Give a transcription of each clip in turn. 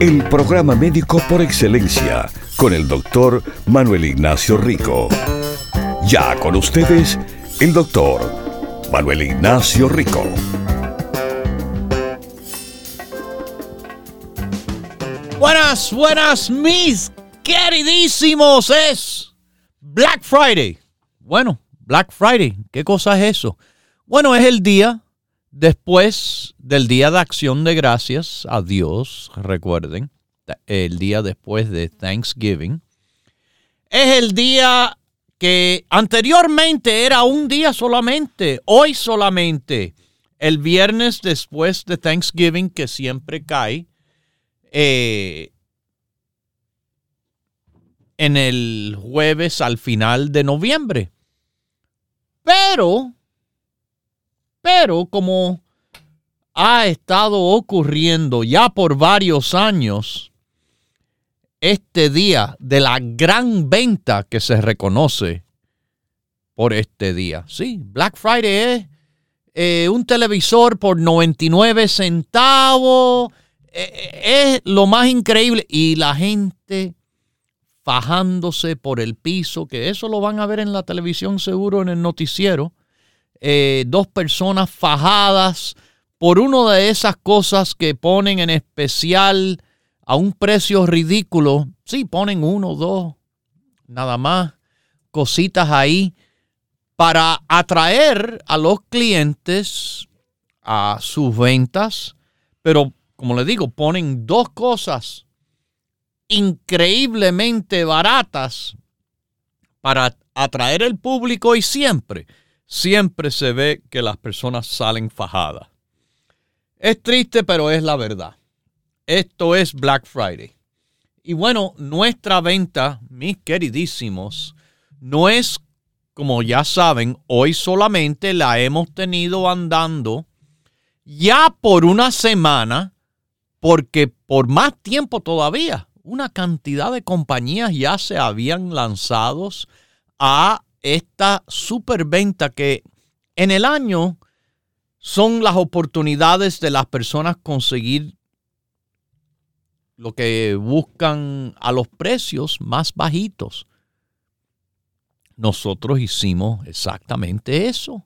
El programa médico por excelencia con el doctor Manuel Ignacio Rico. Ya con ustedes, el doctor Manuel Ignacio Rico. Buenas, buenas, mis queridísimos. Es Black Friday. Bueno, Black Friday, ¿qué cosa es eso? Bueno, es el día después del Día de Acción de Gracias a Dios, recuerden el día después de Thanksgiving. Es el día que anteriormente era un día solamente, hoy solamente, el viernes después de Thanksgiving que siempre cae eh, en el jueves al final de noviembre. Pero, pero como ha estado ocurriendo ya por varios años, este día de la gran venta que se reconoce por este día. Sí, Black Friday es eh, un televisor por 99 centavos. Eh, eh, es lo más increíble. Y la gente fajándose por el piso, que eso lo van a ver en la televisión seguro en el noticiero. Dos personas fajadas por una de esas cosas que ponen en especial a un precio ridículo. Sí, ponen uno, dos, nada más, cositas ahí para atraer a los clientes a sus ventas. Pero, como les digo, ponen dos cosas increíblemente baratas para atraer el público y siempre, siempre se ve que las personas salen fajadas. Es triste, pero es la verdad. Esto es Black Friday. Y bueno, nuestra venta, mis queridísimos, no es, como ya saben, hoy solamente la hemos tenido andando ya por una semana, porque por más tiempo todavía, una cantidad de compañías ya se habían lanzado a esta superventa que en el año son las oportunidades de las personas conseguir lo que buscan a los precios más bajitos. Nosotros hicimos exactamente eso.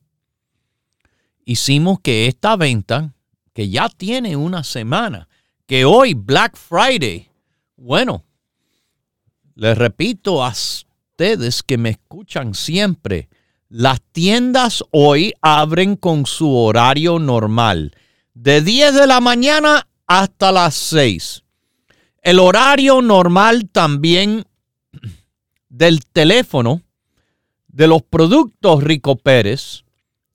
Hicimos que esta venta, que ya tiene una semana, que hoy Black Friday, bueno, les repito a ustedes que me escuchan siempre, las tiendas hoy abren con su horario normal, de 10 de la mañana hasta las 6. El horario normal también del teléfono de los productos Rico Pérez,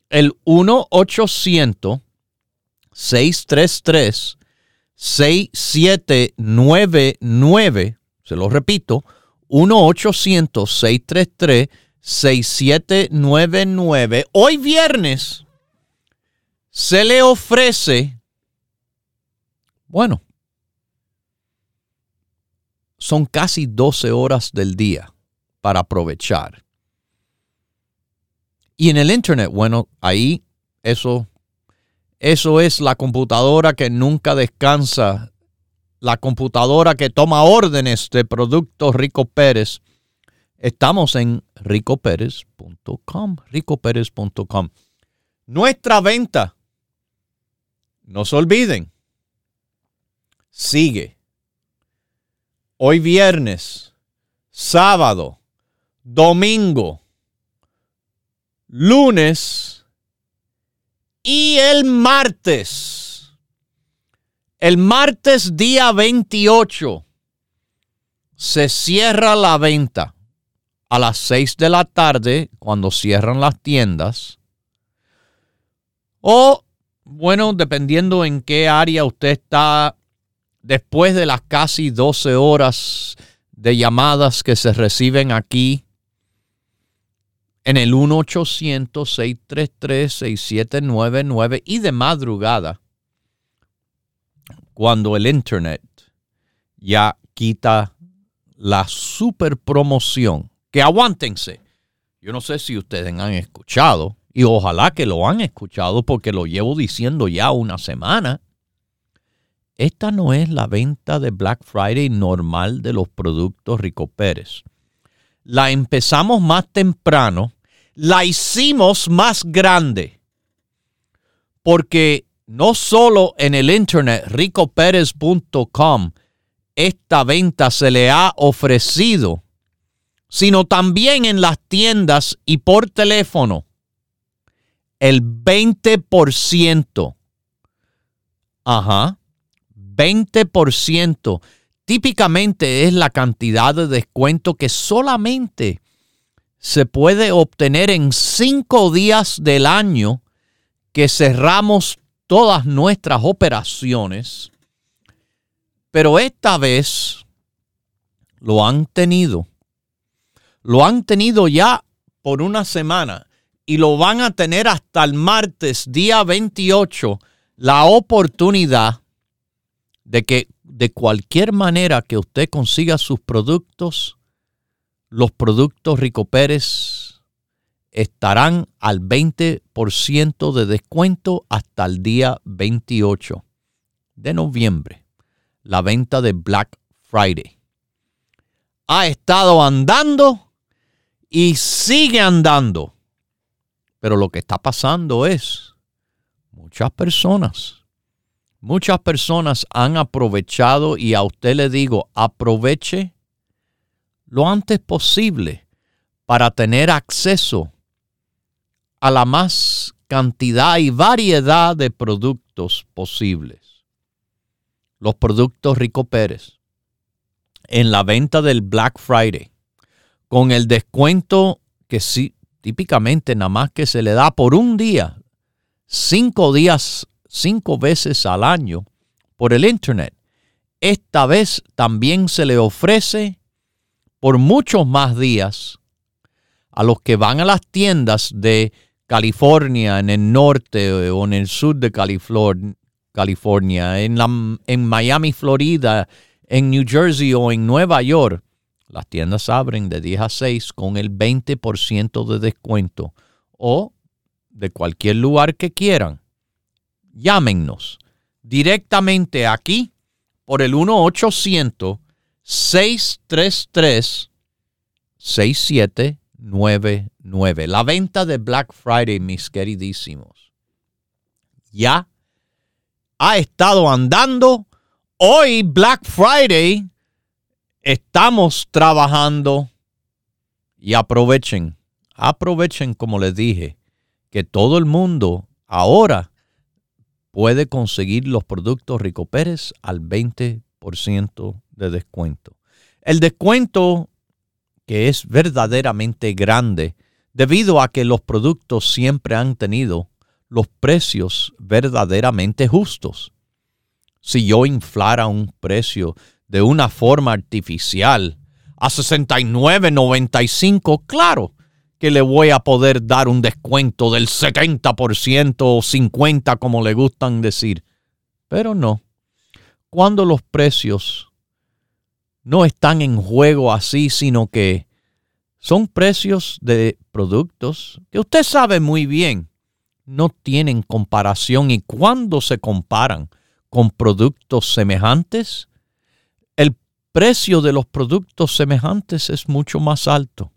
el 1-800-633-6799, se lo repito, 1-800-633-6799. Hoy viernes se le ofrece, bueno, son casi 12 horas del día para aprovechar. Y en el Internet, bueno, ahí eso, eso es la computadora que nunca descansa, la computadora que toma órdenes de productos Rico Pérez. Estamos en ricopérez.com, ricopérez.com. Nuestra venta, no se olviden, sigue hoy viernes, sábado, domingo, lunes y el martes. El martes día 28 se cierra la venta a las 6 de la tarde cuando cierran las tiendas. O, bueno, dependiendo en qué área usted está después de las casi 12 horas de llamadas que se reciben aquí en el 1-800-633-6799 y de madrugada, cuando el Internet ya quita la super promoción. Que aguántense. Yo no sé si ustedes han escuchado, y ojalá que lo han escuchado porque lo llevo diciendo ya una semana. Esta no es la venta de Black Friday normal de los productos Rico Pérez. La empezamos más temprano, la hicimos más grande, porque no solo en el internet ricopérez.com esta venta se le ha ofrecido, sino también en las tiendas y por teléfono. El 20%. Ajá 20%. Típicamente es la cantidad de descuento que solamente se puede obtener en cinco días del año que cerramos todas nuestras operaciones. Pero esta vez lo han tenido. Lo han tenido ya por una semana y lo van a tener hasta el martes, día 28, la oportunidad de que de cualquier manera que usted consiga sus productos, los productos Rico Pérez estarán al 20% de descuento hasta el día 28 de noviembre, la venta de Black Friday. Ha estado andando y sigue andando. Pero lo que está pasando es muchas personas Muchas personas han aprovechado y a usted le digo, aproveche lo antes posible para tener acceso a la más cantidad y variedad de productos posibles. Los productos Rico Pérez en la venta del Black Friday con el descuento que sí, típicamente nada más que se le da por un día, cinco días cinco veces al año por el Internet. Esta vez también se le ofrece por muchos más días a los que van a las tiendas de California, en el norte o en el sur de California, en, Miami, Florida, en New Jersey o en Nueva York. Las tiendas abren de 10 a 6 con el 20% de descuento o de cualquier lugar que quieran llámenos directamente aquí por el 1-800-633-6799. La venta de Black Friday, mis queridísimos, ya ha estado andando. Hoy, Black Friday, estamos trabajando y aprovechen, aprovechen como les dije, que todo el mundo ahora puede conseguir los productos Rico Pérez al 20% de descuento. El descuento que es verdaderamente grande debido a que los productos siempre han tenido los precios verdaderamente justos. Si yo inflara un precio de una forma artificial a 69.95, claro, que le voy a poder dar un descuento del 70% o 50% como le gustan decir. Pero no. Cuando los precios no están en juego así, sino que son precios de productos que usted sabe muy bien no tienen comparación y cuando se comparan con productos semejantes, el precio de los productos semejantes es mucho más alto.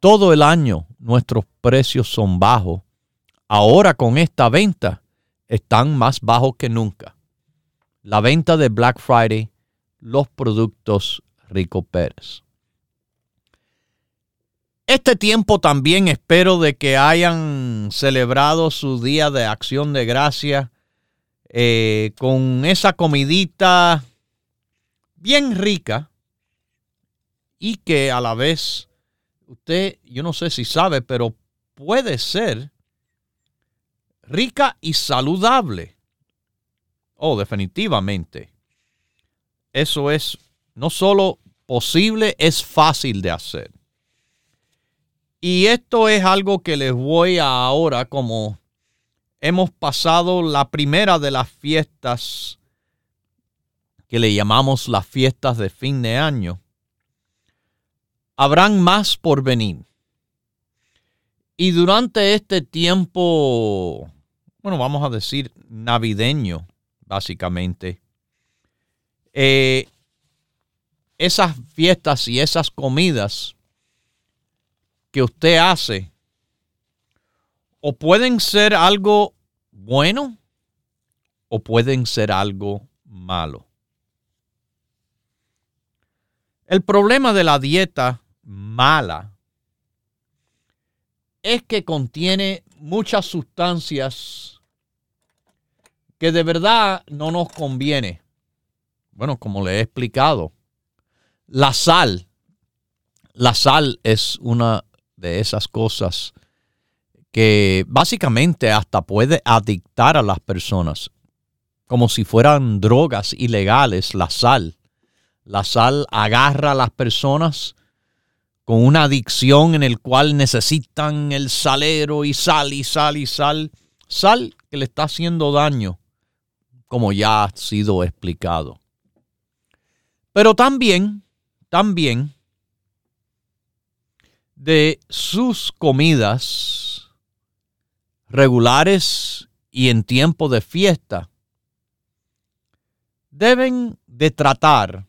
Todo el año nuestros precios son bajos. Ahora con esta venta están más bajos que nunca. La venta de Black Friday, los productos Rico Pérez. Este tiempo también espero de que hayan celebrado su día de acción de gracia eh, con esa comidita bien rica y que a la vez usted, yo no sé si sabe, pero puede ser rica y saludable. Oh, definitivamente. Eso es no solo posible, es fácil de hacer. Y esto es algo que les voy a ahora como hemos pasado la primera de las fiestas que le llamamos las fiestas de fin de año. Habrán más por venir. Y durante este tiempo, bueno, vamos a decir navideño, básicamente, eh, esas fiestas y esas comidas que usted hace o pueden ser algo bueno o pueden ser algo malo. El problema de la dieta mala es que contiene muchas sustancias que de verdad no nos conviene. Bueno, como le he explicado, la sal, la sal es una de esas cosas que básicamente hasta puede adictar a las personas, como si fueran drogas ilegales, la sal. La sal agarra a las personas con una adicción en el cual necesitan el salero y sal y sal y sal. Sal que le está haciendo daño, como ya ha sido explicado. Pero también, también, de sus comidas regulares y en tiempo de fiesta, deben de tratar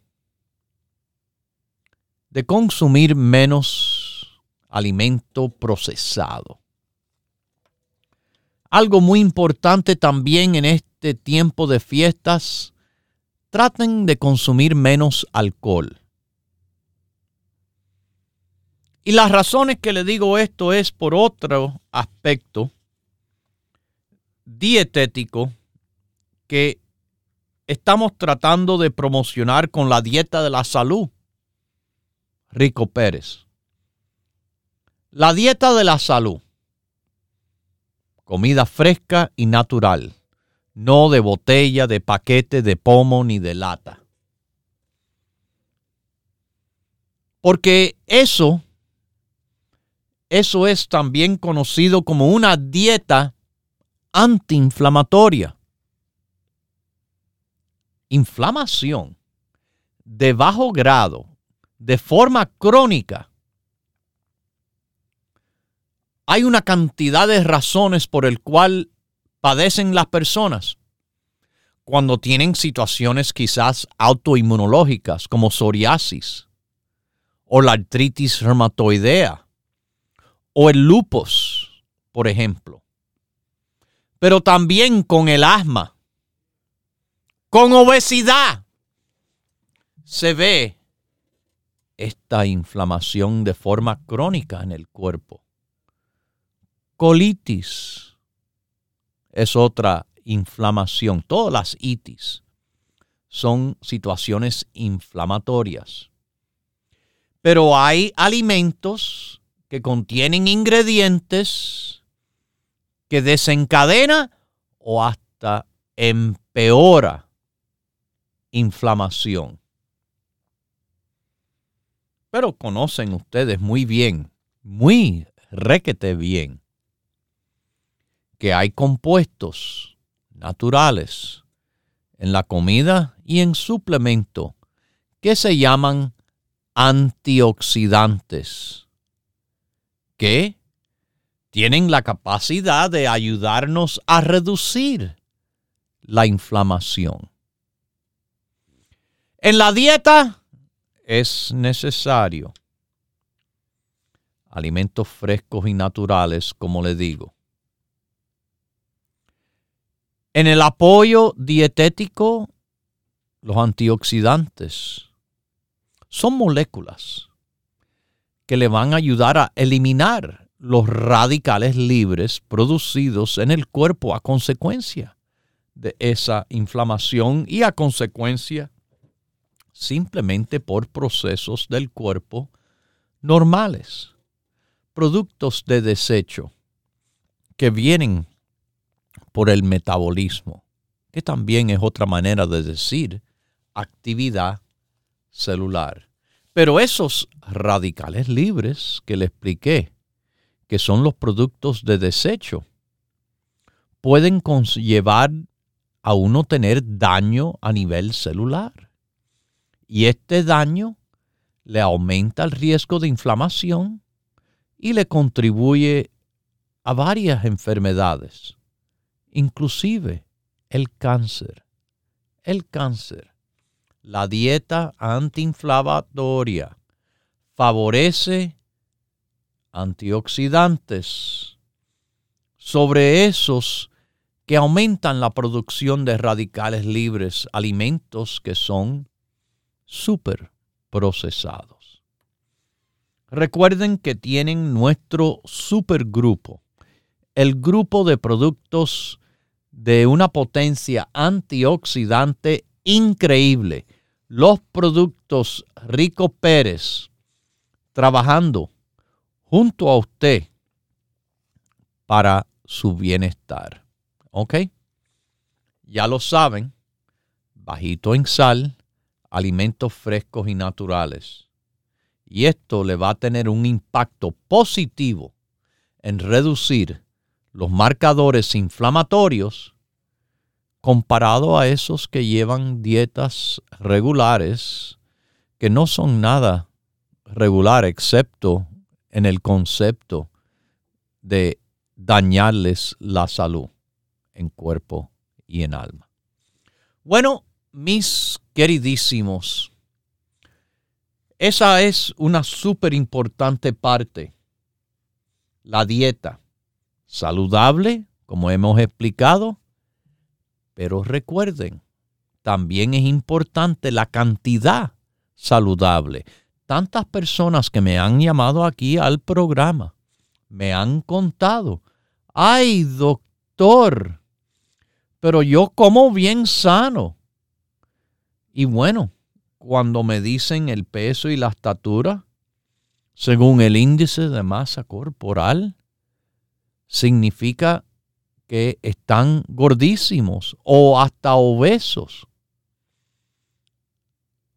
de consumir menos alimento procesado. Algo muy importante también en este tiempo de fiestas, traten de consumir menos alcohol. Y las razones que le digo esto es por otro aspecto dietético que estamos tratando de promocionar con la dieta de la salud. Rico Pérez. La dieta de la salud. Comida fresca y natural. No de botella, de paquete, de pomo ni de lata. Porque eso, eso es también conocido como una dieta antiinflamatoria. Inflamación de bajo grado, de forma crónica. Hay una cantidad de razones por el cual padecen las personas cuando tienen situaciones quizás autoinmunológicas como psoriasis o la artritis reumatoidea o el lupus, por ejemplo pero también con el asma, con obesidad, se ve esta inflamación de forma crónica en el cuerpo. Colitis es otra inflamación. Todas las itis son situaciones inflamatorias. Pero hay alimentos que contienen ingredientes que desencadena o hasta empeora inflamación. Pero conocen ustedes muy bien, muy requete bien, que hay compuestos naturales en la comida y en suplemento que se llaman antioxidantes, que tienen la capacidad de ayudarnos a reducir la inflamación. En la dieta es necesario alimentos frescos y naturales, como le digo. En el apoyo dietético, los antioxidantes. Son moléculas que le van a ayudar a eliminar los radicales libres producidos en el cuerpo a consecuencia de esa inflamación y a consecuencia simplemente por procesos del cuerpo normales, productos de desecho que vienen por el metabolismo, que también es otra manera de decir actividad celular. Pero esos radicales libres que le expliqué, que son los productos de desecho, pueden llevar a uno tener daño a nivel celular. Y este daño le aumenta el riesgo de inflamación y le contribuye a varias enfermedades, inclusive el cáncer. El cáncer. La dieta antiinflamatoria favorece antioxidantes sobre esos que aumentan la producción de radicales libres, alimentos que son súper procesados. Recuerden que tienen nuestro supergrupo, el grupo de productos de una potencia antioxidante increíble. Los productos Rico Pérez trabajando junto a usted para su bienestar. ¿Ok? Ya lo saben, bajito en sal, alimentos frescos y naturales. Y esto le va a tener un impacto positivo en reducir los marcadores inflamatorios comparado a esos que llevan dietas regulares que no son nada regular excepto en el concepto de dañarles la salud en cuerpo y en alma. Bueno, mis queridísimos, esa es una súper importante parte, la dieta. Saludable, como hemos explicado, pero recuerden, también es importante la cantidad saludable. Tantas personas que me han llamado aquí al programa me han contado, ay doctor, pero yo como bien sano. Y bueno, cuando me dicen el peso y la estatura, según el índice de masa corporal, significa que están gordísimos o hasta obesos.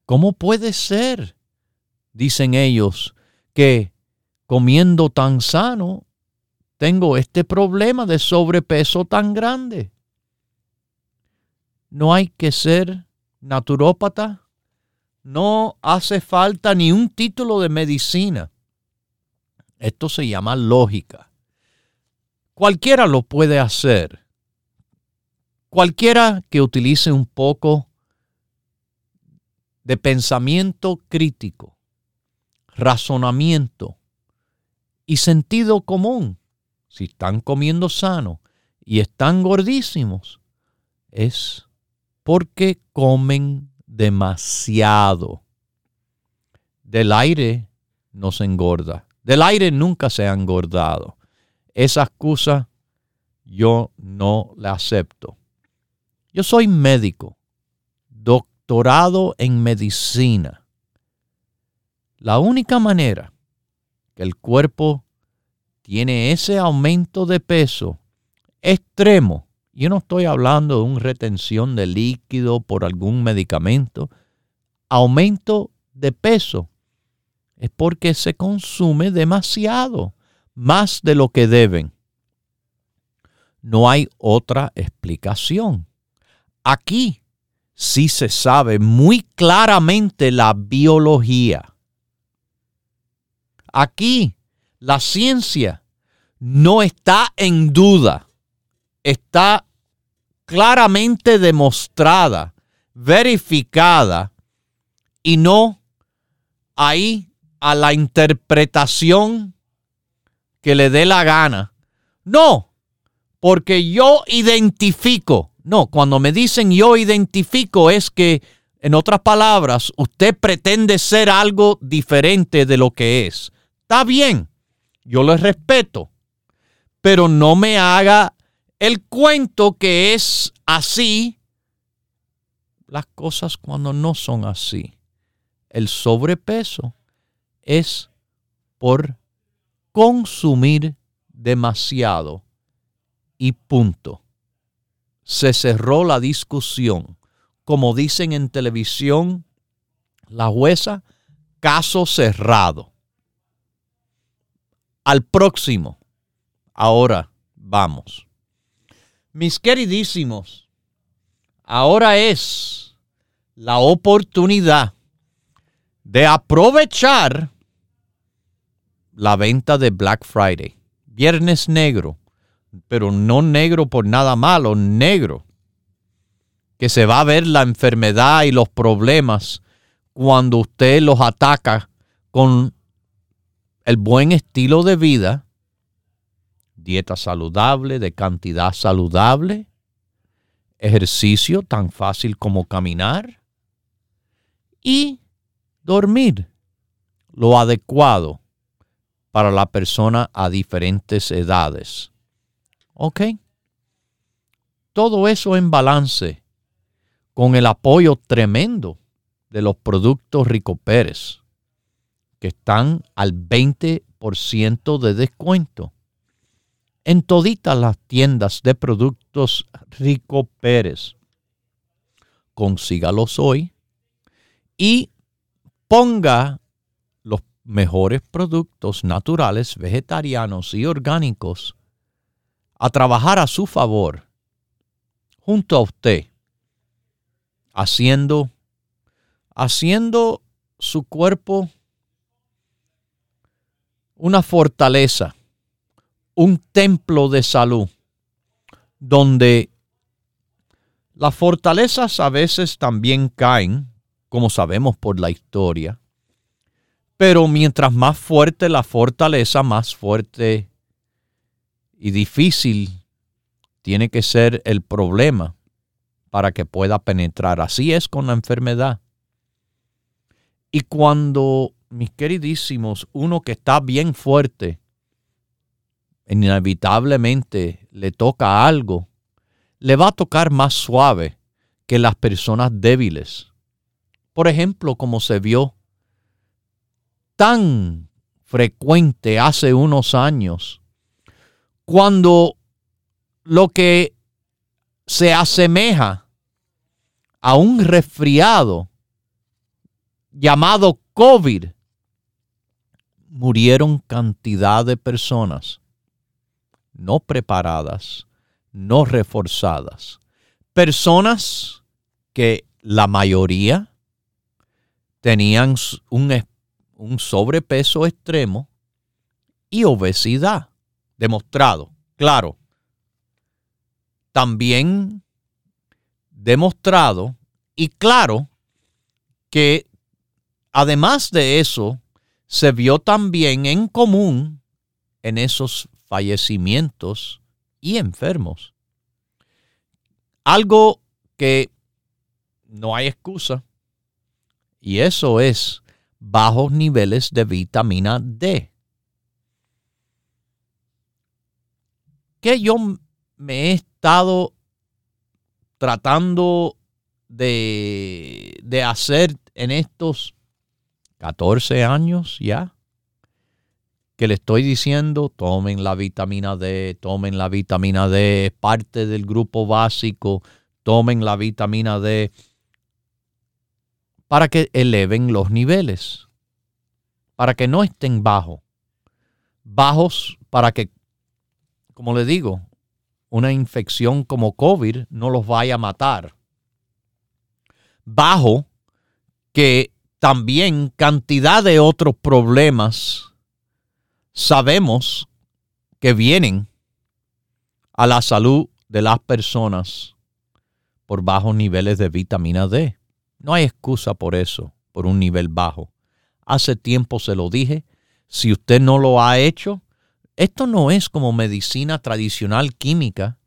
¿Cómo puede ser, dicen ellos, que comiendo tan sano tengo este problema de sobrepeso tan grande? no hay que ser naturópata, no hace falta ni un título de medicina. Esto se llama lógica. Cualquiera lo puede hacer. Cualquiera que utilice un poco de pensamiento crítico, razonamiento y sentido común, si están comiendo sano y están gordísimos, es porque comen demasiado. Del aire no se engorda. Del aire nunca se ha engordado. Esa excusa yo no la acepto. Yo soy médico, doctorado en medicina. La única manera que el cuerpo tiene ese aumento de peso extremo yo no estoy hablando de una retención de líquido por algún medicamento. Aumento de peso es porque se consume demasiado, más de lo que deben. No hay otra explicación. Aquí sí se sabe muy claramente la biología. Aquí la ciencia no está en duda está claramente demostrada, verificada y no ahí a la interpretación que le dé la gana. No, porque yo identifico. No, cuando me dicen yo identifico es que, en otras palabras, usted pretende ser algo diferente de lo que es. Está bien, yo le respeto, pero no me haga el cuento que es así, las cosas cuando no son así. El sobrepeso es por consumir demasiado y punto. Se cerró la discusión. Como dicen en televisión, La jueza, caso cerrado. Al próximo. Ahora vamos. Mis queridísimos, ahora es la oportunidad de aprovechar la venta de Black Friday. Viernes negro, pero no negro por nada malo, negro. Que se va a ver la enfermedad y los problemas cuando usted los ataca con el buen estilo de vida, dieta saludable, de cantidad saludable, ejercicio tan fácil como caminar y dormir lo adecuado para la persona a diferentes edades. ¿Ok? Todo eso en balance con el apoyo tremendo de los productos Rico Pérez, que están al 20% de descuento en toditas las tiendas de productos Rico Pérez. Consígalos hoy y ponga mejores productos naturales, vegetarianos y orgánicos a trabajar a su favor junto a usted, haciendo, haciendo su cuerpo una fortaleza, un templo de salud, donde las fortalezas a veces también caen, como sabemos por la historia, pero mientras más fuerte la fortaleza, más fuerte y difícil tiene que ser el problema para que pueda penetrar. Así es con la enfermedad. Y cuando, mis queridísimos, uno que está bien fuerte, inevitablemente le toca algo, le va a tocar más suave que las personas débiles. Por ejemplo, como se vio tan frecuente hace unos años, cuando lo que se asemeja a un resfriado llamado COVID, murieron cantidad de personas no preparadas, no reforzadas, personas que la mayoría tenían un un sobrepeso extremo y obesidad. Demostrado, claro. También demostrado y claro que además de eso, se vio también en común en esos fallecimientos y enfermos. Algo que no hay excusa. Y eso es bajos niveles de vitamina D. Que yo me he estado tratando de, de hacer en estos 14 años ya, que le estoy diciendo, tomen la vitamina D, tomen la vitamina D, es parte del grupo básico, tomen la vitamina D para que eleven los niveles, para que no estén bajos. Bajos para que, como le digo, una infección como COVID no los vaya a matar. Bajo que también cantidad de otros problemas sabemos que vienen a la salud de las personas por bajos niveles de vitamina D. No hay excusa por eso, por un nivel bajo. Hace tiempo se lo dije, si usted no lo ha hecho, esto no es como medicina tradicional química,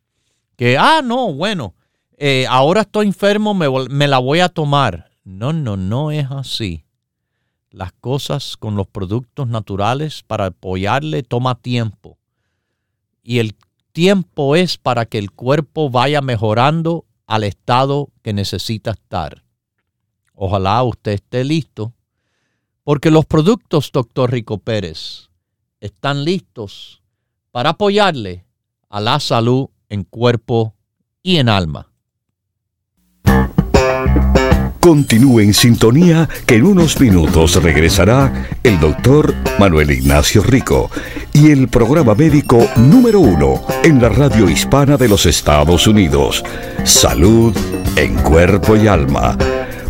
que, ah, no, bueno, eh, ahora estoy enfermo, me, me la voy a tomar. No, no, no es así. Las cosas con los productos naturales para apoyarle toma tiempo. Y el tiempo es para que el cuerpo vaya mejorando al estado que necesita estar. Ojalá usted esté listo, porque los productos Dr. Rico Pérez están listos para apoyarle a la salud en cuerpo y en alma. Continúe en sintonía que en unos minutos regresará el doctor Manuel Ignacio Rico y el programa médico número uno en la radio hispana de los Estados Unidos. Salud en cuerpo y alma.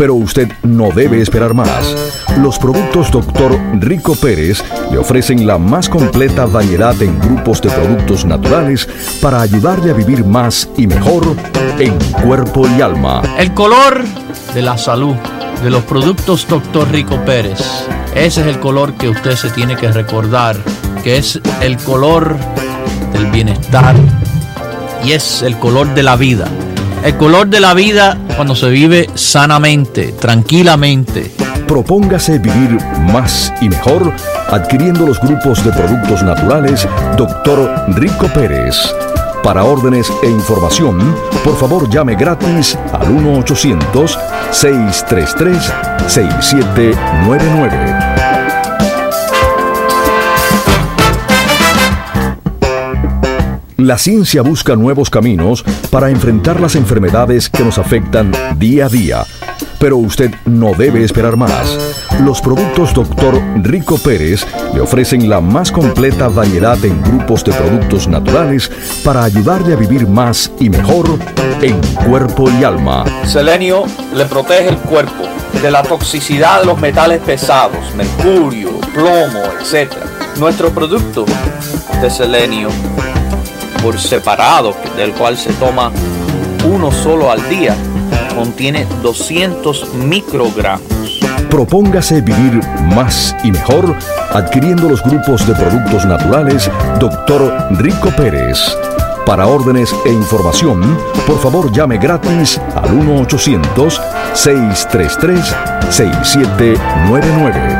pero usted no debe esperar más. Los productos Dr. Rico Pérez le ofrecen la más completa variedad en grupos de productos naturales para ayudarle a vivir más y mejor en cuerpo y alma. El color de la salud de los productos Dr. Rico Pérez. Ese es el color que usted se tiene que recordar, que es el color del bienestar y es el color de la vida. El color de la vida cuando se vive sanamente, tranquilamente. Propóngase vivir más y mejor adquiriendo los grupos de productos naturales Dr. Rico Pérez. Para órdenes e información, por favor llame gratis al 1-800-633-6799. La ciencia busca nuevos caminos para enfrentar las enfermedades que nos afectan día a día. Pero usted no debe esperar más. Los productos Dr. Rico Pérez le ofrecen la más completa variedad en grupos de productos naturales para ayudarle a vivir más y mejor en cuerpo y alma. Selenio le protege el cuerpo de la toxicidad de los metales pesados, mercurio, plomo, etc. Nuestro producto de selenio por separado, del cual se toma uno solo al día, contiene 200 microgramos. Propóngase vivir más y mejor adquiriendo los grupos de productos naturales Dr. Rico Pérez. Para órdenes e información, por favor llame gratis al 1-800-633-6799.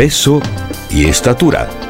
peso y estatura.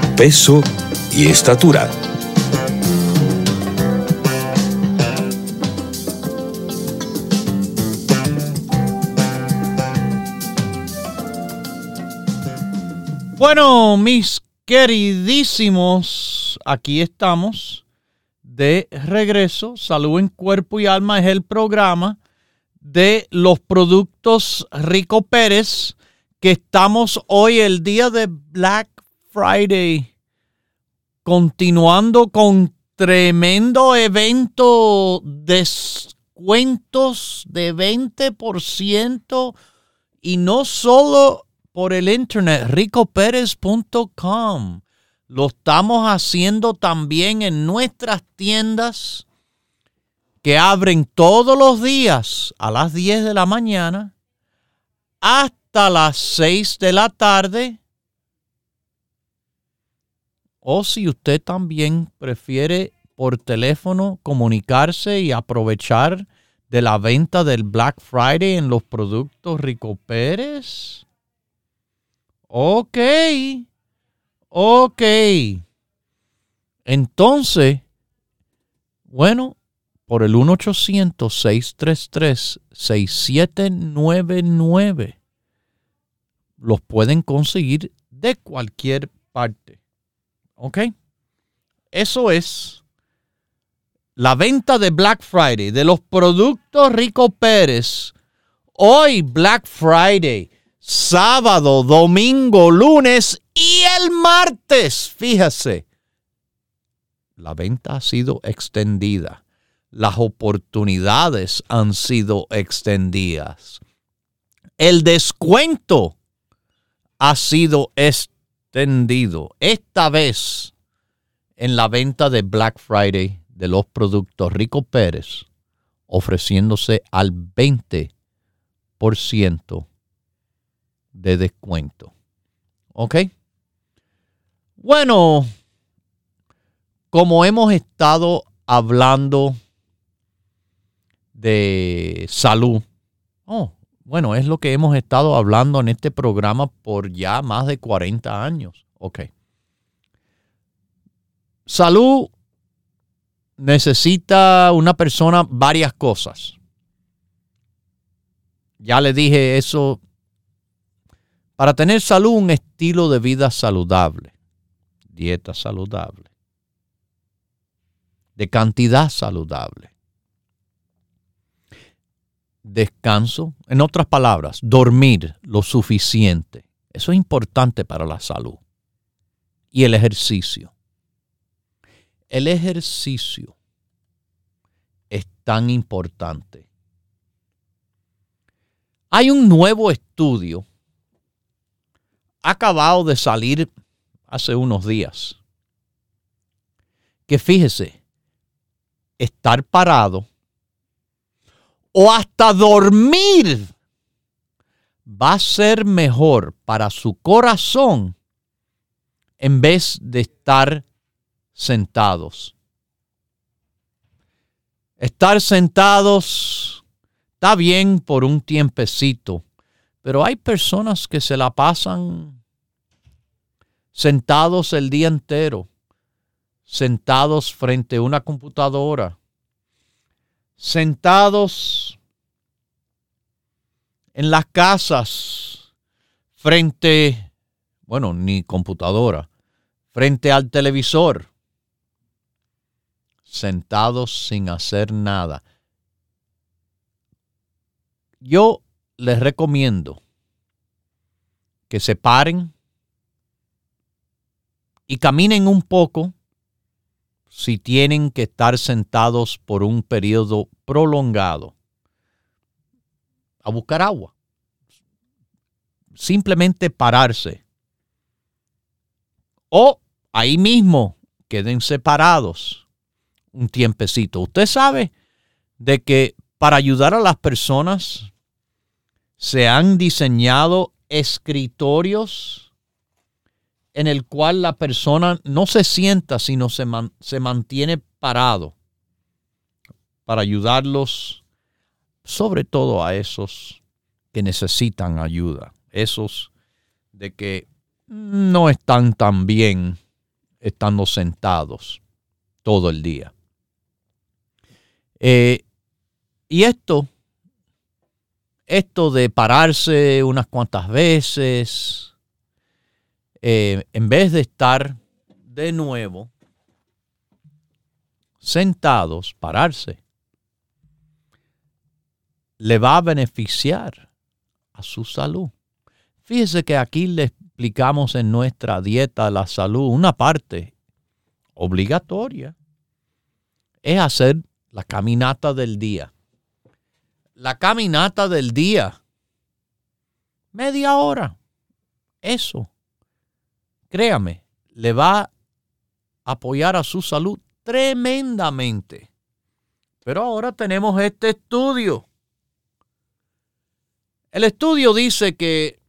peso y estatura. Bueno, mis queridísimos, aquí estamos de regreso. Salud en cuerpo y alma es el programa de los productos Rico Pérez que estamos hoy el día de Black Friday continuando con tremendo evento descuentos de 20% y no solo por el internet, ricopérez.com. Lo estamos haciendo también en nuestras tiendas que abren todos los días a las 10 de la mañana hasta las 6 de la tarde. O si usted también prefiere por teléfono comunicarse y aprovechar de la venta del Black Friday en los productos Rico Pérez Ok. Ok. Entonces, bueno, por el 1-800-633-6799 los pueden conseguir de cualquier parte. ¿Ok? Eso es la venta de Black Friday de los productos Rico Pérez. Hoy Black Friday sábado, domingo, lunes y el martes. Fíjese, la venta ha sido extendida. Las oportunidades han sido extendidas. El descuento ha sido extendido. Esta vez en la venta de Black Friday de los productos Rico Pérez, ofreciéndose al 20% de descuento. ¿Ok? Bueno, como hemos estado hablando de salud, oh, bueno, es lo que hemos estado hablando en este programa por ya más de 40 años. Ok. Salud necesita una persona varias cosas. Ya le dije eso para tener salud, un estilo de vida saludable, dieta saludable, de cantidad saludable, descanso, en otras palabras, dormir lo suficiente. Eso es importante para la salud. Y el ejercicio. El ejercicio es tan importante. Hay un nuevo estudio acabado de salir hace unos días. Que fíjese, estar parado o hasta dormir va a ser mejor para su corazón en vez de estar sentados. Estar sentados está bien por un tiempecito, pero hay personas que se la pasan sentados el día entero, sentados frente a una computadora, sentados en las casas, frente, bueno, ni computadora, frente al televisor, sentados sin hacer nada. Yo les recomiendo que se paren y caminen un poco si tienen que estar sentados por un periodo prolongado a buscar agua. Simplemente pararse. O ahí mismo queden separados un tiempecito. Usted sabe de que para ayudar a las personas se han diseñado escritorios en el cual la persona no se sienta, sino se, se mantiene parado para ayudarlos, sobre todo a esos que necesitan ayuda, esos de que no están tan bien estando sentados todo el día. Eh, y esto, esto de pararse unas cuantas veces, eh, en vez de estar de nuevo sentados, pararse, le va a beneficiar a su salud. Fíjese que aquí le explicamos en nuestra dieta la salud una parte obligatoria es hacer la caminata del día. La caminata del día. Media hora. Eso. Créame, le va a apoyar a su salud tremendamente. Pero ahora tenemos este estudio. El estudio dice que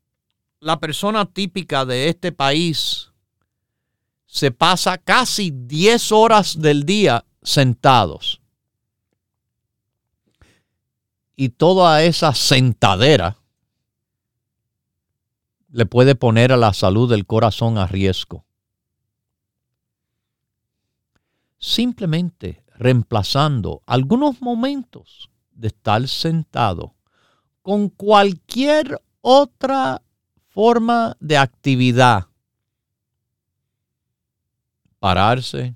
la persona típica de este país se pasa casi 10 horas del día sentados. Y toda esa sentadera le puede poner a la salud del corazón a riesgo. Simplemente reemplazando algunos momentos de estar sentado con cualquier otra forma de actividad. Pararse,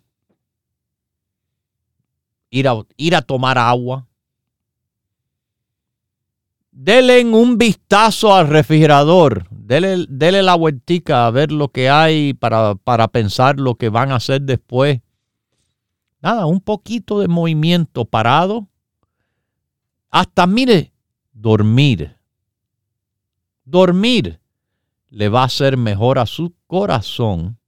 ir a, ir a tomar agua. Dele un vistazo al refrigerador. Dele, la vueltica a ver lo que hay para, para pensar lo que van a hacer después. Nada, un poquito de movimiento parado. Hasta, mire, dormir. Dormir le va a hacer mejor a su corazón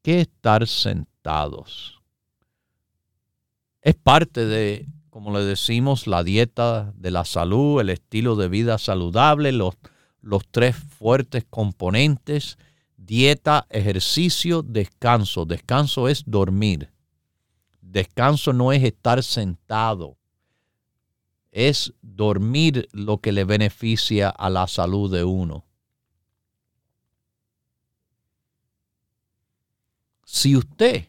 que estar sentados es parte de, como le decimos, la dieta de la salud, el estilo de vida saludable, los, los tres fuertes componentes, dieta, ejercicio, descanso. Descanso es dormir. Descanso no es estar sentado. Es dormir lo que le beneficia a la salud de uno. Si usted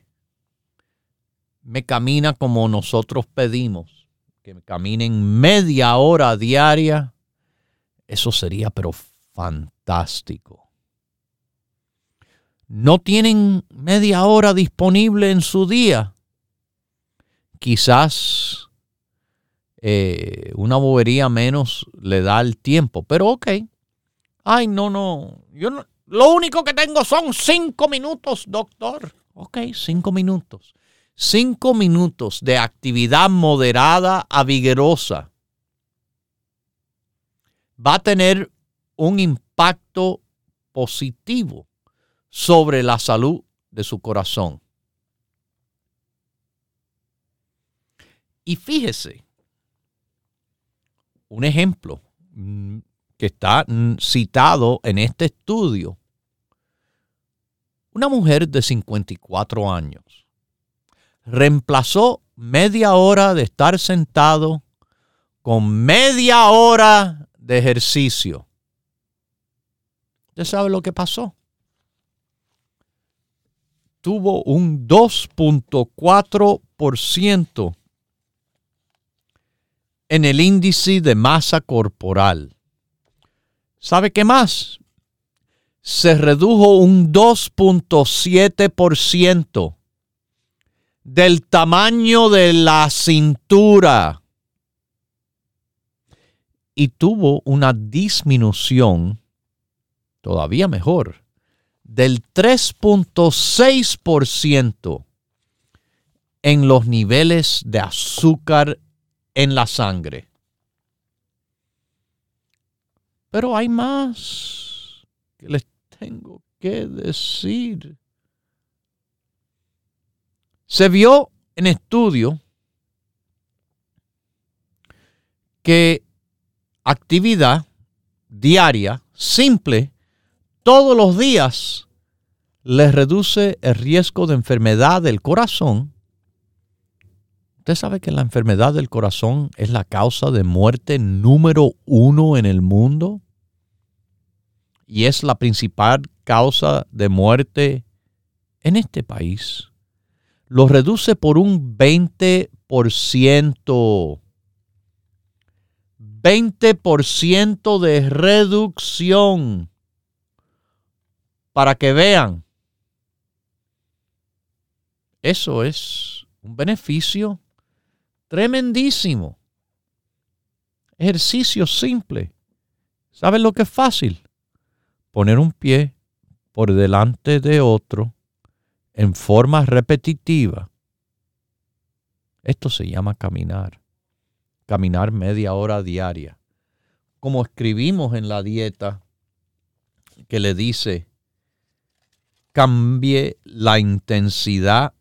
me camina como nosotros pedimos, que caminen media hora diaria, eso sería pero fantástico. No tienen media hora disponible en su día. Quizás eh, una bobería menos le da el tiempo, pero ok. Ay, no, no. Yo no. Lo único que tengo son cinco minutos, doctor. Ok, cinco minutos cinco minutos de actividad moderada a vigorosa va a tener un impacto positivo sobre la salud de su corazón. Y fíjese, un ejemplo mm, que está mm, citado en este estudio, una mujer de 54 años reemplazó media hora de estar sentado con media hora de ejercicio. ¿Usted sabe lo que pasó? Tuvo un 2.4% en el índice de masa corporal. ¿Sabe qué más? Se redujo un 2.7% del tamaño de la cintura y tuvo una disminución todavía mejor del 3.6% en los niveles de azúcar en la sangre. Pero hay más que les tengo qué decir. Se vio en estudio que actividad diaria, simple, todos los días, les reduce el riesgo de enfermedad del corazón. Usted sabe que la enfermedad del corazón es la causa de muerte número uno en el mundo y es la principal causa de muerte en este país. Lo reduce por un 20%. 20% de reducción. Para que vean. Eso es un beneficio tremendísimo. Ejercicio simple. ¿Saben lo que es fácil? Poner un pie por delante de otro en forma repetitiva. Esto se llama caminar caminar media hora diaria. Como escribimos en la dieta que le dice, cambie la intensidad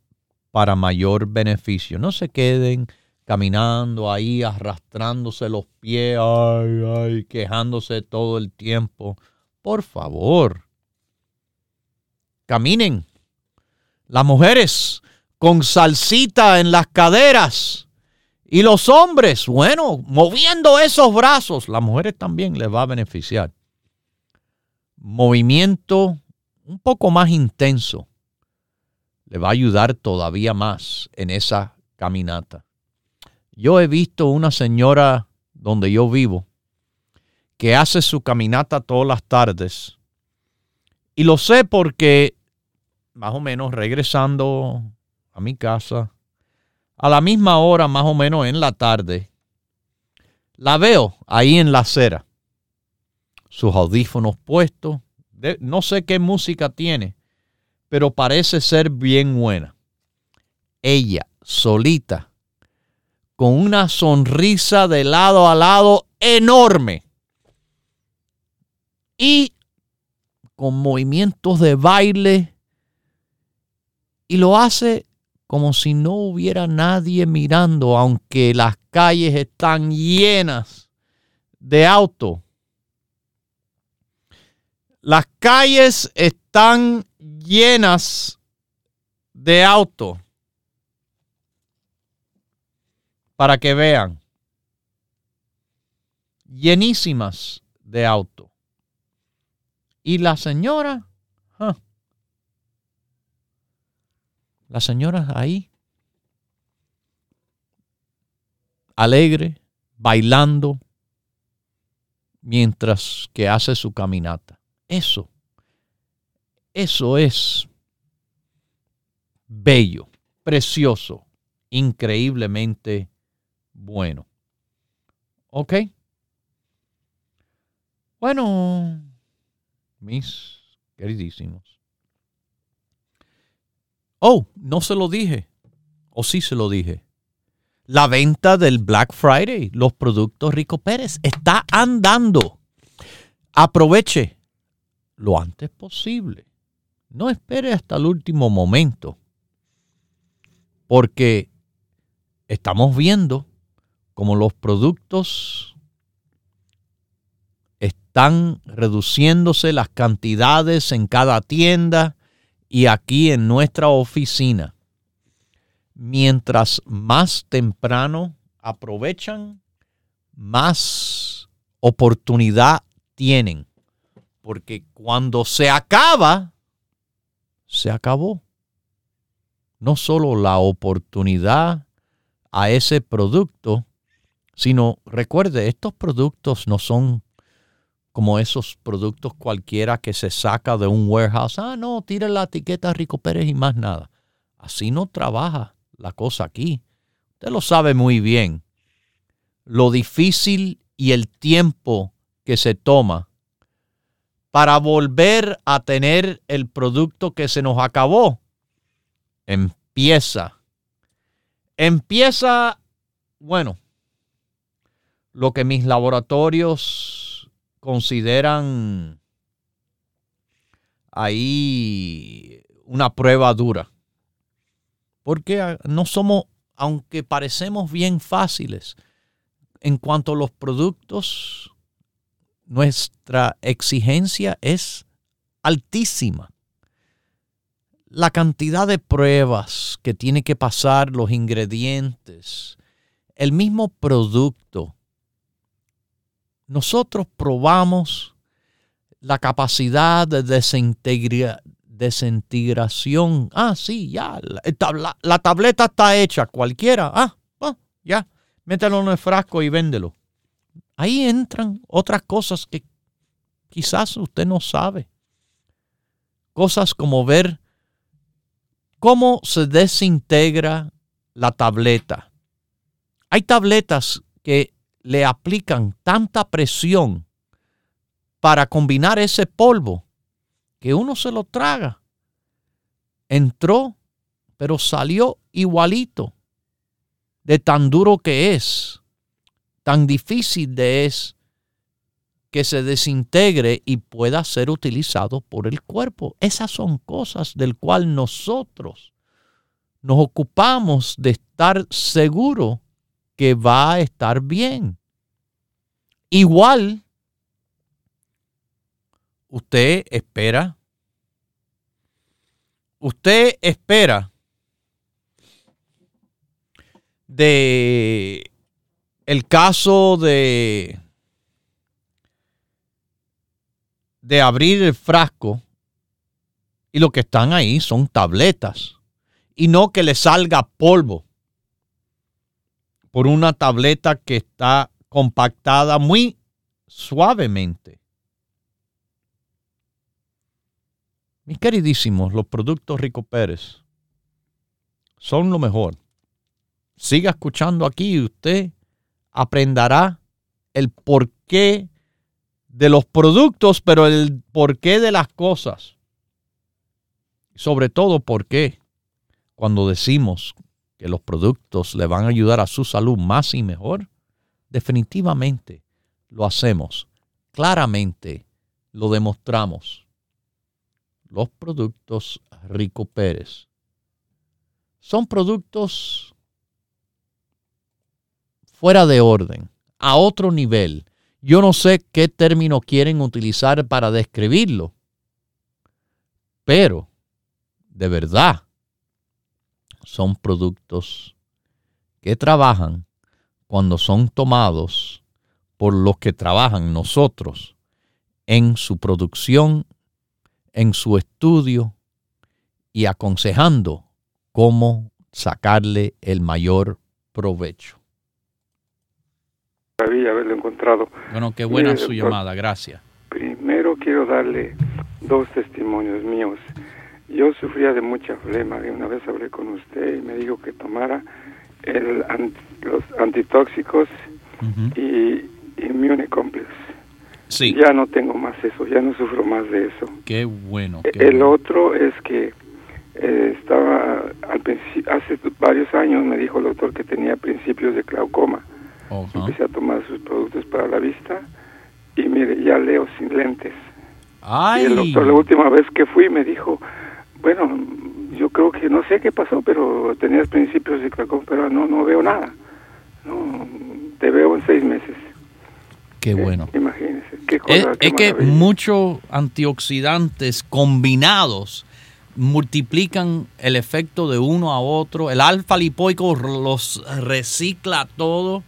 para mayor beneficio. No se queden caminando ahí, arrastrándose los pies, ay, ay, quejándose todo el tiempo. Por favor, caminen. Las mujeres con salsita en las caderas y los hombres, bueno, moviendo esos brazos, las mujeres también les va a beneficiar. Movimiento un poco más intenso le va a ayudar todavía más en esa caminata. Yo he visto una señora donde yo vivo que hace su caminata todas las tardes. Y lo sé porque más o menos regresando a mi casa, a la misma hora, más o menos en la tarde, la veo ahí en la acera, sus audífonos puestos, no sé qué música tiene, pero parece ser bien buena. Ella, solita, con una sonrisa de lado a lado enorme y con movimientos de baile y lo hace como si no hubiera nadie mirando, aunque las calles están llenas de autos. Las calles están llenas de autos. Para que vean. Llenísimas de autos. Y la señora La señora ahí, alegre, bailando, mientras que hace su caminata. Eso, eso es bello, precioso, increíblemente bueno. ¿Ok? Bueno, mis queridísimos. Oh, no se lo dije. O sí se lo dije. La venta del Black Friday, los productos Rico Pérez, está andando. Aproveche lo antes posible. No espere hasta el último momento. Porque estamos viendo como los productos están reduciéndose las cantidades en cada tienda y aquí en nuestra oficina, mientras más temprano aprovechan, más oportunidad tienen. Porque cuando se acaba, se acabó. No solo la oportunidad a ese producto, sino recuerde, estos productos no son como esos productos cualquiera que se saca de un warehouse. Ah, no, tire la etiqueta Rico Pérez y más nada. Así no trabaja la cosa aquí. Usted lo sabe muy bien. Lo difícil y el tiempo que se toma para volver a tener el producto que se nos acabó. Empieza. Empieza, bueno, lo que mis laboratorios consideran ahí una prueba dura. Porque ah, no somos, aunque parecemos bien fáciles, en cuanto a los productos, nuestra exigencia es altísima. La cantidad de pruebas que tiene que pasar los ingredientes, el mismo producto. Nosotros probamos la capacidad de desintegración. Ah, sí, ya, la, tableta está hecha, cualquiera. Ah, ah, ya, mételo en el frasco y véndelo. Ahí entran otras cosas que quizás usted no sabe. Cosas como ver cómo se desintegra la tableta. Hay tabletas que le aplican tanta presión para combinar ese polvo que uno se lo traga. Entró, pero salió igualito de tan duro que es, tan difícil de es que se desintegre y pueda ser utilizado por el cuerpo. Esas son cosas del cual nosotros nos ocupamos de estar seguro que va a estar bien. Igual usted espera, usted espera de el caso de de abrir el frasco y lo que están ahí son tabletas y no que le salga polvo por una tableta que está compactada muy suavemente. Mis queridísimos, los productos Rico Pérez son lo mejor. Siga escuchando aquí y usted aprenderá el porqué de los productos, pero el porqué de las cosas. Sobre todo porque cuando decimos que los productos le van a ayudar a su salud más y mejor, definitivamente lo hacemos. Claramente lo demostramos los productos Rico Pérez. Son productos fuera de orden, a otro nivel. Yo no sé qué término quieren utilizar para describirlo, pero de verdad son productos que trabajan cuando son tomados por los que trabajan nosotros en su producción en su estudio y aconsejando cómo sacarle el mayor provecho. haberlo encontrado. Bueno, qué buena su llamada, gracias. Primero quiero darle dos testimonios míos. Yo sufría de mucha flema y una vez hablé con usted y me dijo que tomara el, los antitóxicos y Immune Complex. Ya no tengo más eso, ya no sufro más de eso. Qué bueno. el otro es que eh, estaba, al hace varios años me dijo el doctor que tenía principios de glaucoma. Empecé a tomar sus productos para la vista y mire, ya leo sin lentes. Ay. Y el doctor la última vez que fui me dijo, bueno, yo creo que no sé qué pasó, pero tenías principios de glaucoma, pero no, no veo nada. No, te veo en seis meses. Qué bueno. Imagínese. es, que muchos antioxidantes combinados multiplican el efecto de uno a otro. El alfa lipoico los recicla todo.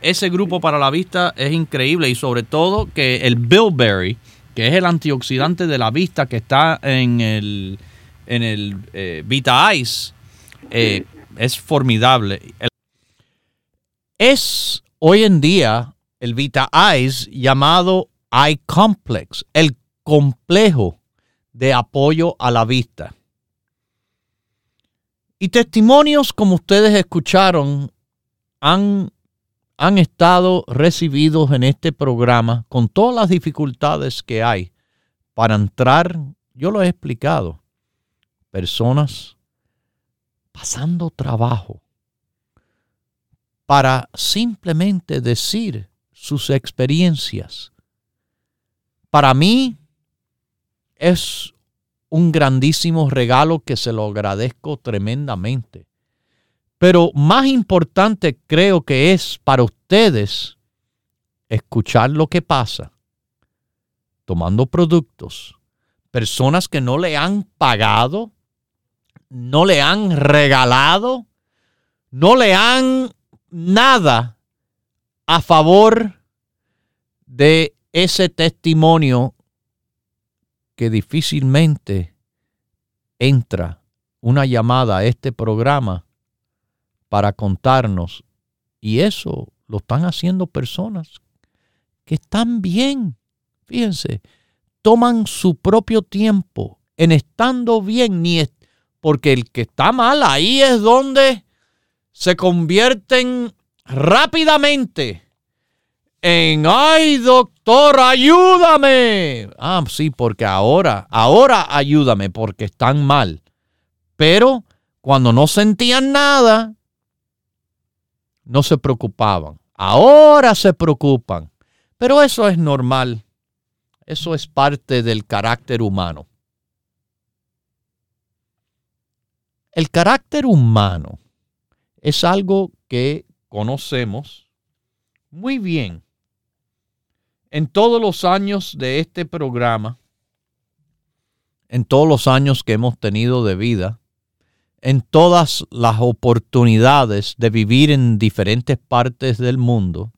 Ese grupo para la vista es increíble y sobre todo que el bilberry, que es el antioxidante de la vista que está en el, en el eh, Vita Ice, eh, es formidable. Es hoy en día el Vita Eyes llamado Eye Complex, el complejo de apoyo a la vista. Y testimonios como ustedes escucharon han, han estado recibidos en este programa con todas las dificultades que hay para entrar, yo lo he explicado, personas pasando trabajo para simplemente decir, sus experiencias. Para mí es un grandísimo regalo que se lo agradezco tremendamente. Pero más importante creo que es para ustedes escuchar lo que pasa tomando productos, personas que no le han pagado, no le han regalado, no le han nada a favor de ese testimonio que difícilmente entra una llamada a este programa para contarnos. Y eso lo están haciendo personas que están bien. Fíjense, toman su propio tiempo en estando bien, ni porque el que está mal ahí es donde se convierten rápidamente en, ay doctor, ayúdame. Ah, sí, porque ahora, ahora ayúdame porque están mal. Pero cuando no sentían nada, no se preocupaban. Ahora se preocupan. Pero eso es normal. Eso es parte del carácter humano. El carácter humano es algo que conocemos muy bien en todos los años de este programa, en todos los años que hemos tenido de vida, en todas las oportunidades de vivir en diferentes partes del mundo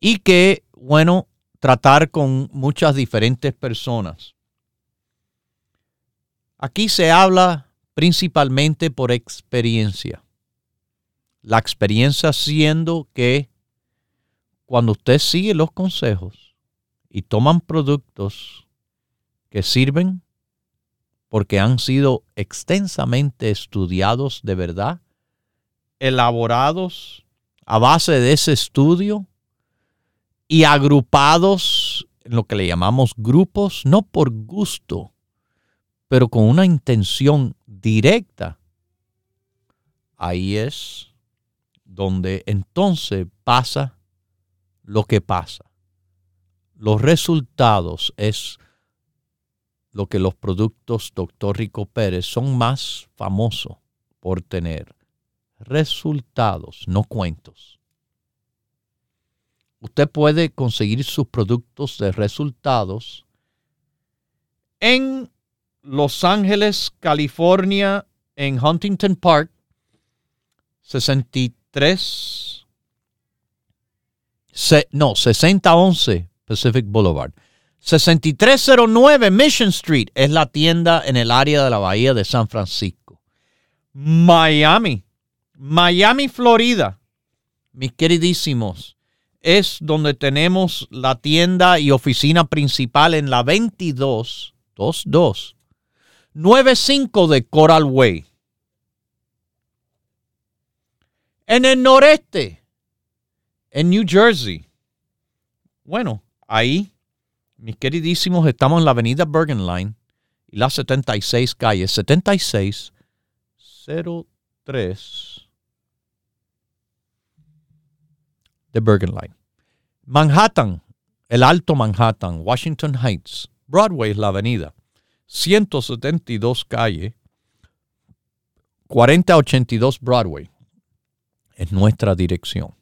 y que, bueno, tratar con muchas diferentes personas. Aquí se habla principalmente por experiencia. La experiencia siendo que cuando usted sigue los consejos y toman productos que sirven porque han sido extensamente estudiados de verdad, elaborados a base de ese estudio y agrupados en lo que le llamamos grupos, no por gusto, pero con una intención directa. Ahí es donde entonces pasa lo que pasa. Los resultados es lo que los productos Dr. Rico Pérez son más famosos por tener. Resultados, no cuentos. Usted puede conseguir sus productos de resultados en Los Ángeles, California, en Huntington Park, 63 no, 6011 Pacific Boulevard. 6309 Mission Street es la tienda en el área de la Bahía de San Francisco. Miami, Miami, Florida, mis queridísimos, es donde tenemos la tienda y oficina principal en la 2222 95 de Coral Way. En el noreste, en New Jersey. Bueno, ahí, mis queridísimos, estamos en la avenida Bergen Line y la 76 calle 7603 de Bergen Line. Manhattan, el Alto Manhattan, Washington Heights, Broadway es la avenida, 172 calle 4082 Broadway es nuestra dirección.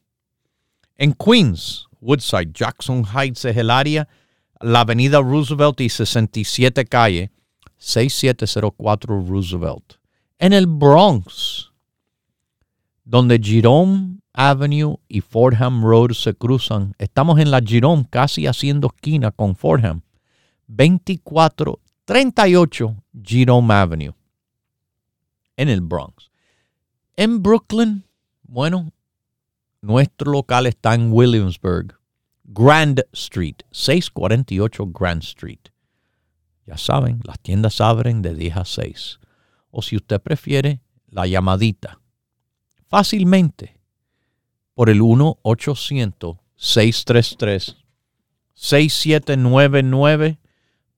En Queens, Woodside, Jackson Heights es el área, la avenida Roosevelt y 67 calle, 6704 Roosevelt. En el Bronx, donde Jerome Avenue y Fordham Road se cruzan, estamos en la Jerome casi haciendo esquina con Fordham. 2438 Jerome Avenue en el Bronx. En Brooklyn, bueno, nuestro local está en Williamsburg, Grand Street, 648 Grand Street. Ya saben, las tiendas abren de 10 a 6. O si usted prefiere, la llamadita. Fácilmente por el 1-800-633-6799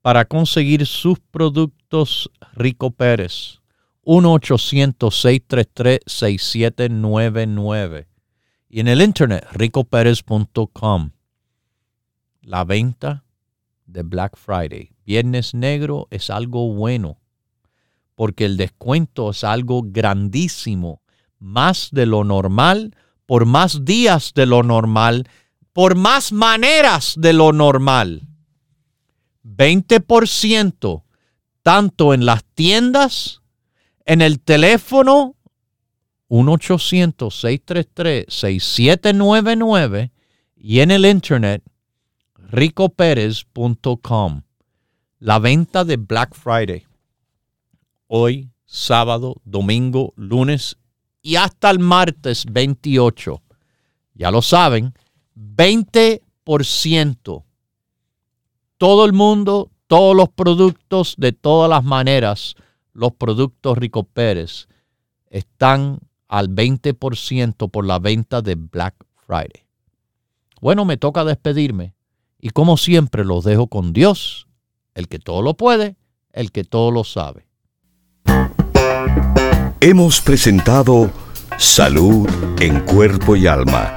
para conseguir sus productos Rico Pérez. 1-800-633-6799 y en el internet ricoperez.com. La venta de Black Friday Viernes Negro es algo bueno, porque el descuento es algo grandísimo, más de lo normal, por más días de lo normal, por más maneras de lo normal. 20% tanto en las tiendas, en el teléfono 1-800-633-6799 y en el internet ricoperez.com. La venta de Black Friday. Hoy, sábado, domingo, lunes y hasta el martes 28. Ya lo saben, 20%. Todo el mundo, todos los productos, de todas las maneras, los productos Rico Pérez están al 20% por la venta de Black Friday. Bueno, me toca despedirme y como siempre los dejo con Dios, el que todo lo puede, el que todo lo sabe. Hemos presentado Salud en Cuerpo y Alma,